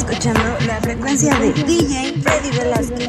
escuchando la frecuencia de DJ Freddy Velasquez.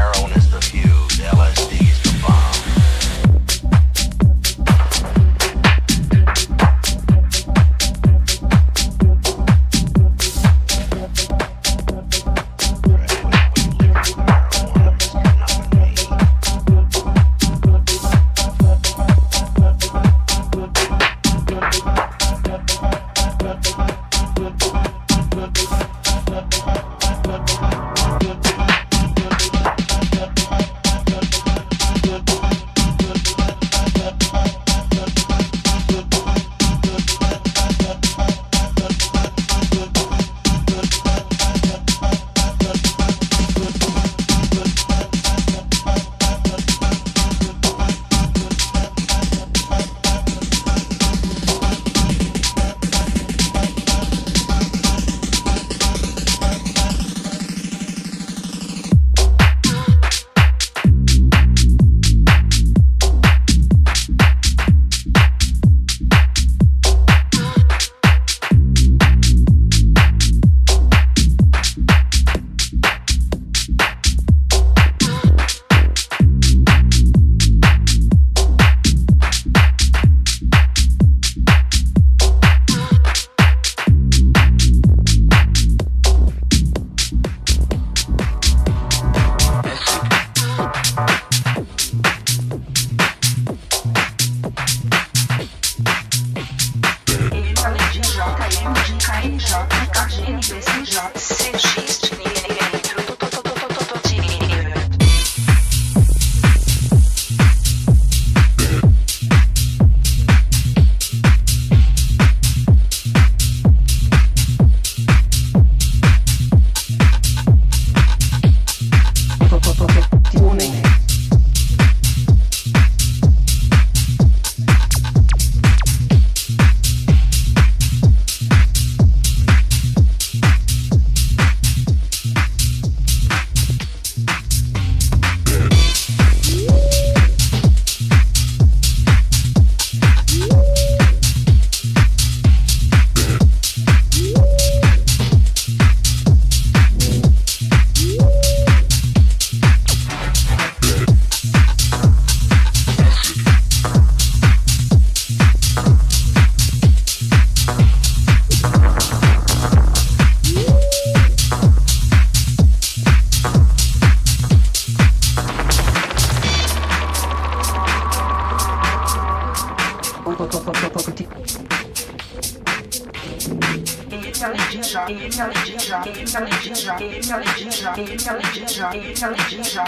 heroin is the fuse, LSD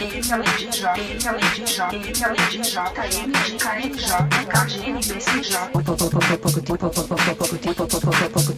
pouco tempo, pouco J pouco tempo, pouco J pouco tempo, pouco J pouco tempo, pouco tempo, pouco tempo, pouco tempo, pouco tempo, pouco J pouco tempo, pouco tempo, pouco tempo, pouco tempo, pouco tempo, pouco pouco pouco pouco pouco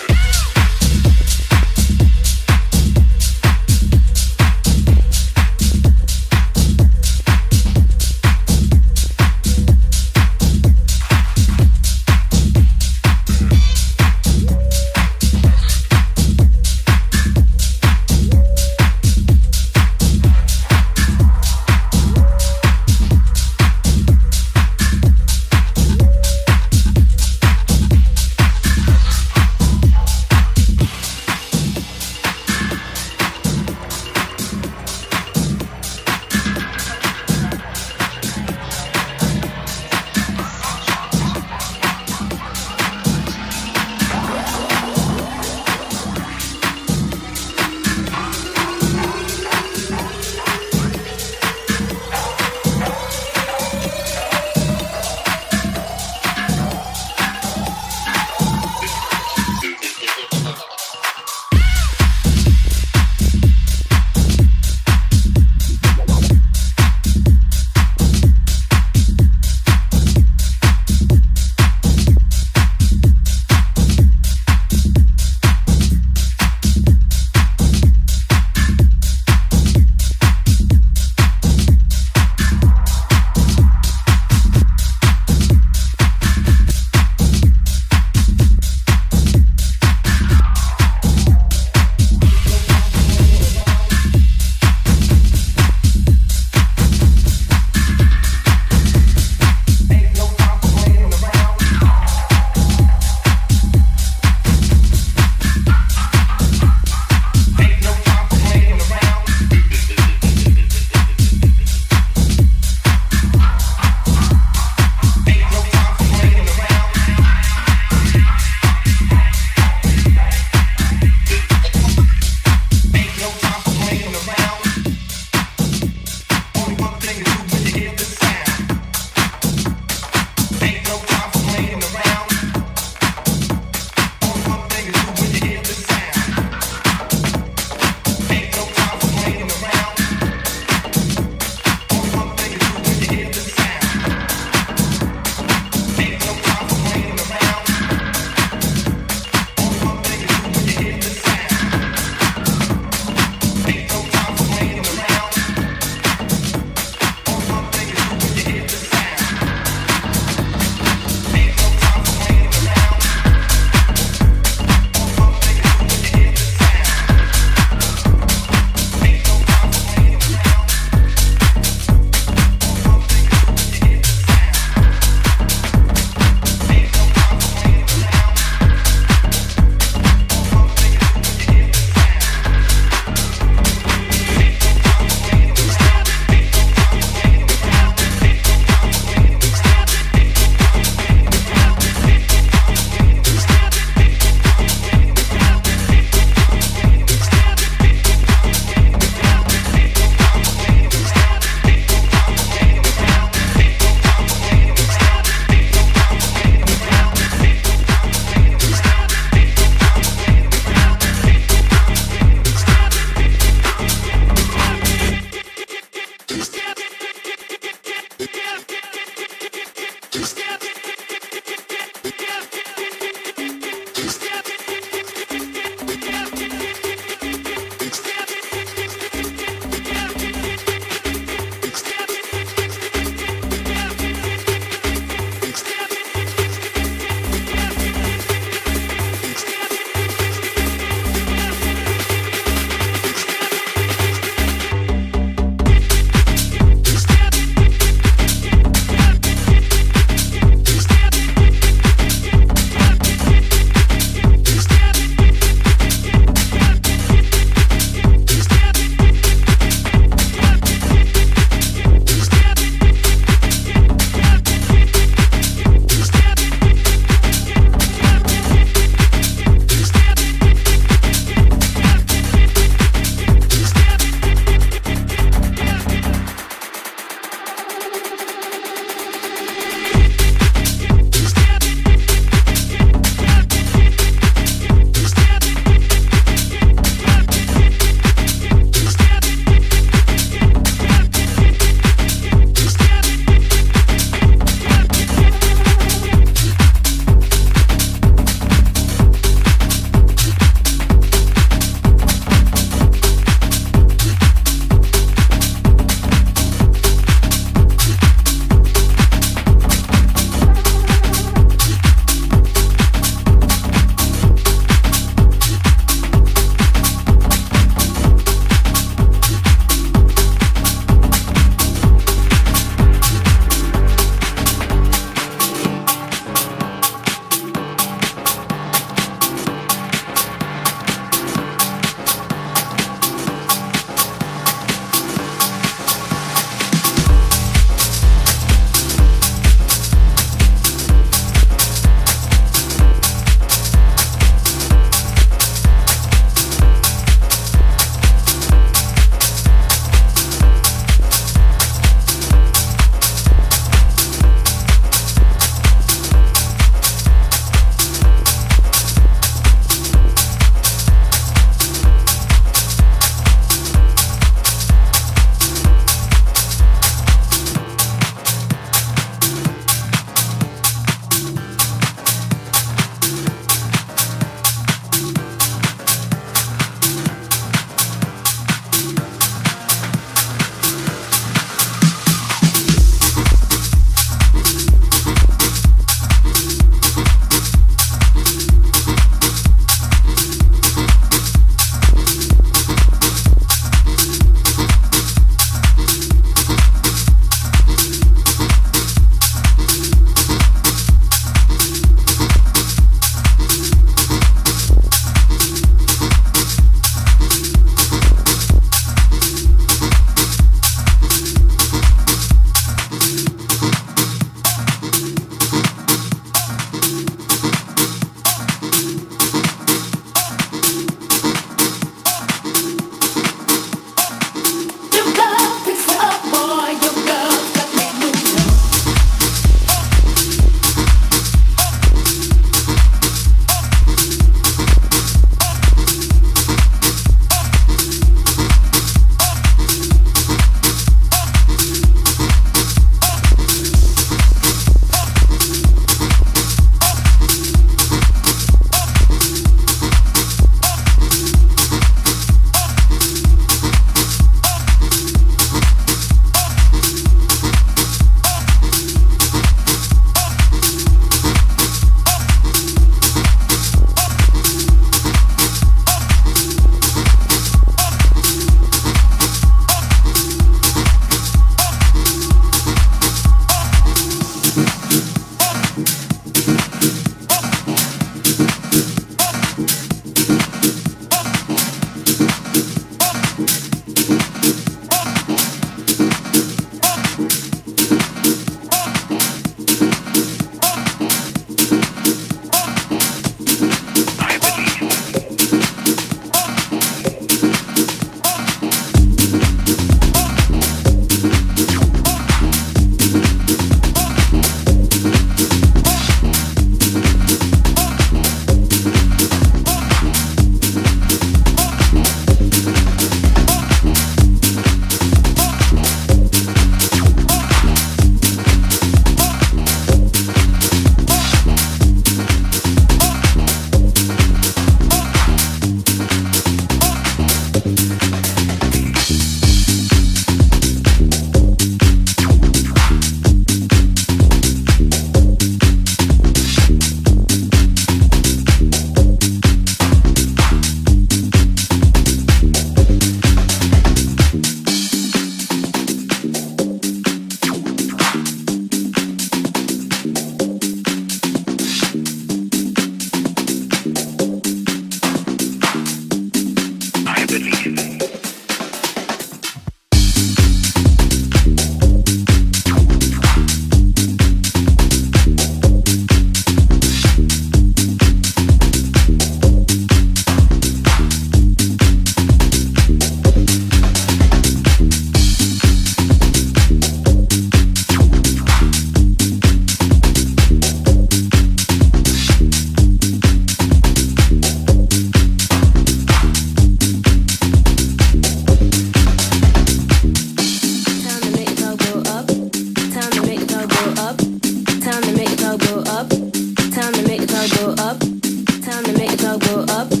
go up.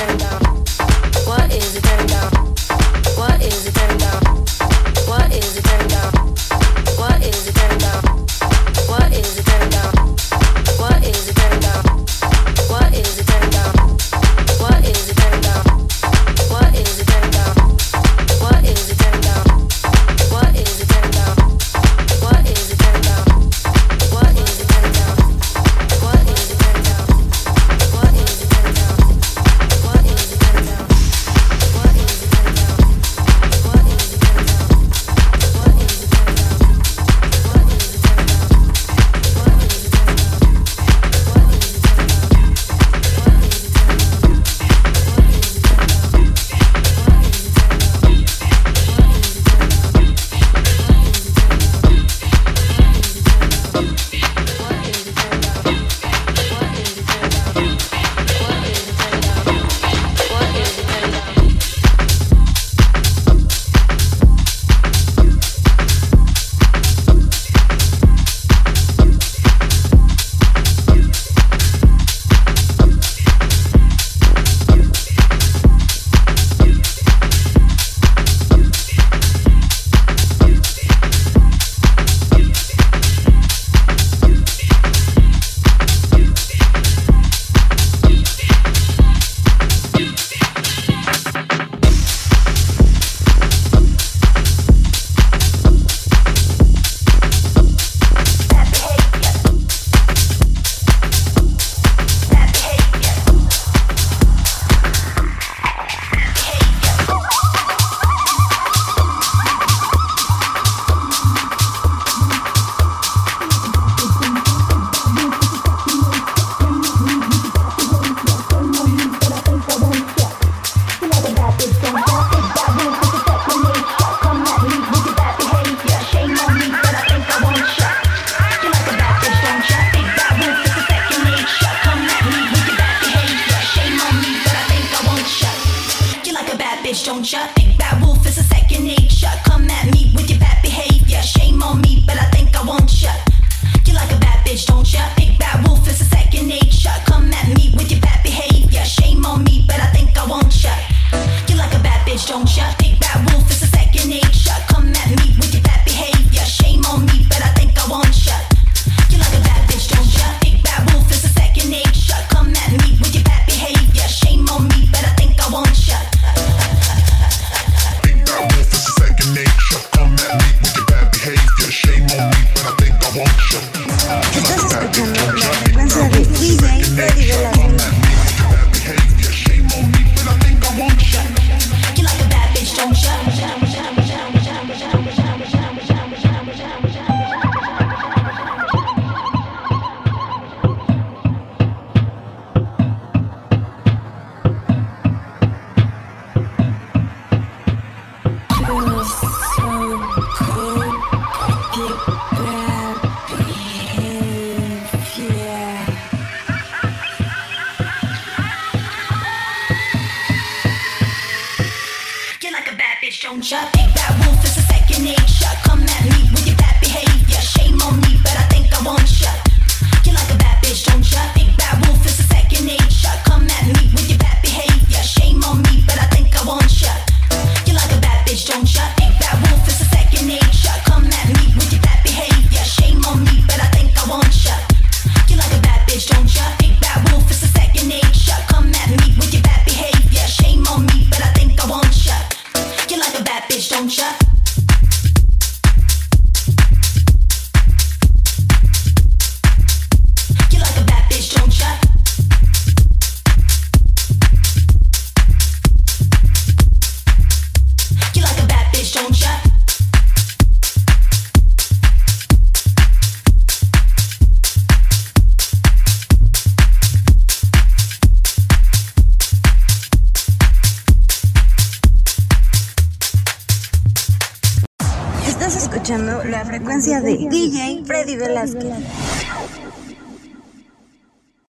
and now.